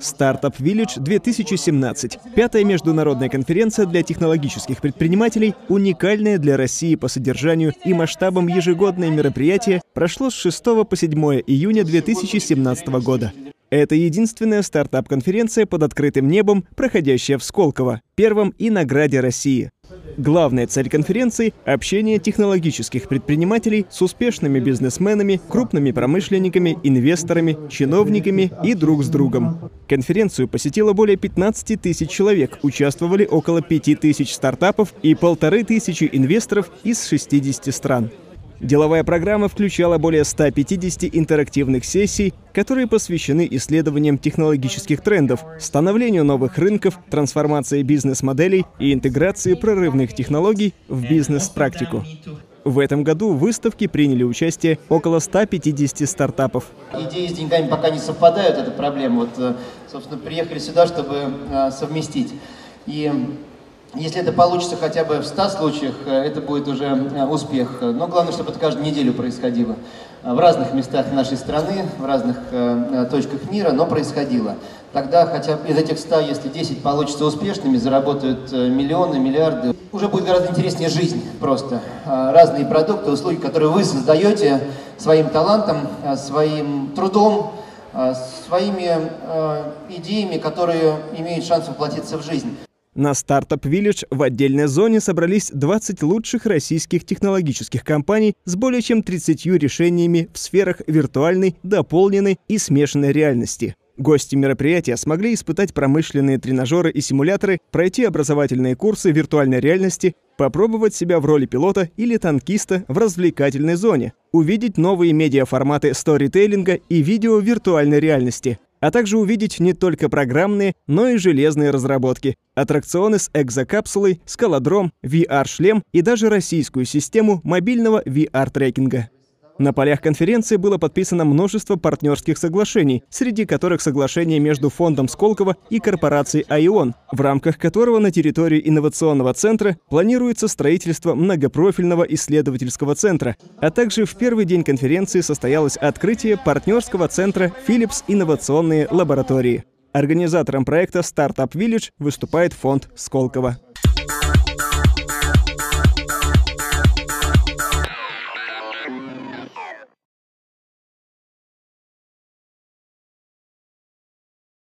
Startup Village 2017. Пятая международная конференция для технологических предпринимателей, уникальная для России по содержанию и масштабам ежегодное мероприятие, прошло с 6 по 7 июня 2017 года. Это единственная стартап-конференция под открытым небом, проходящая в Сколково, первом и награде России. Главная цель конференции – общение технологических предпринимателей с успешными бизнесменами, крупными промышленниками, инвесторами, чиновниками и друг с другом. Конференцию посетило более 15 тысяч человек, участвовали около 5 тысяч стартапов и полторы тысячи инвесторов из 60 стран. Деловая программа включала более 150 интерактивных сессий, которые посвящены исследованиям технологических трендов, становлению новых рынков, трансформации бизнес-моделей и интеграции прорывных технологий в бизнес-практику. В этом году в выставке приняли участие около 150 стартапов. Идеи с деньгами пока не совпадают, это проблема. Вот, э, собственно, приехали сюда, чтобы э, совместить. И если это получится хотя бы в 100 случаях, э, это будет уже э, успех. Но главное, чтобы это каждую неделю происходило. В разных местах нашей страны, в разных э, точках мира, но происходило. Тогда хотя бы из этих 100, если 10 получится успешными, заработают миллионы, миллиарды, уже будет гораздо интереснее жизнь просто. Разные продукты, услуги, которые вы создаете своим талантом, своим трудом, своими идеями, которые имеют шанс воплотиться в жизнь. На Startup Village в отдельной зоне собрались 20 лучших российских технологических компаний с более чем 30 решениями в сферах виртуальной, дополненной и смешанной реальности. Гости мероприятия смогли испытать промышленные тренажеры и симуляторы, пройти образовательные курсы виртуальной реальности, попробовать себя в роли пилота или танкиста в развлекательной зоне, увидеть новые медиаформаты сторителлинга и видео виртуальной реальности – а также увидеть не только программные, но и железные разработки, аттракционы с экзокапсулой, скалодром, VR-шлем и даже российскую систему мобильного VR-трекинга. На полях конференции было подписано множество партнерских соглашений, среди которых соглашение между фондом Сколково и корпорацией АИОН, в рамках которого на территории инновационного центра планируется строительство многопрофильного исследовательского центра, а также в первый день конференции состоялось открытие партнерского центра Philips инновационные лаборатории. Организатором проекта Startup Village выступает фонд Сколково.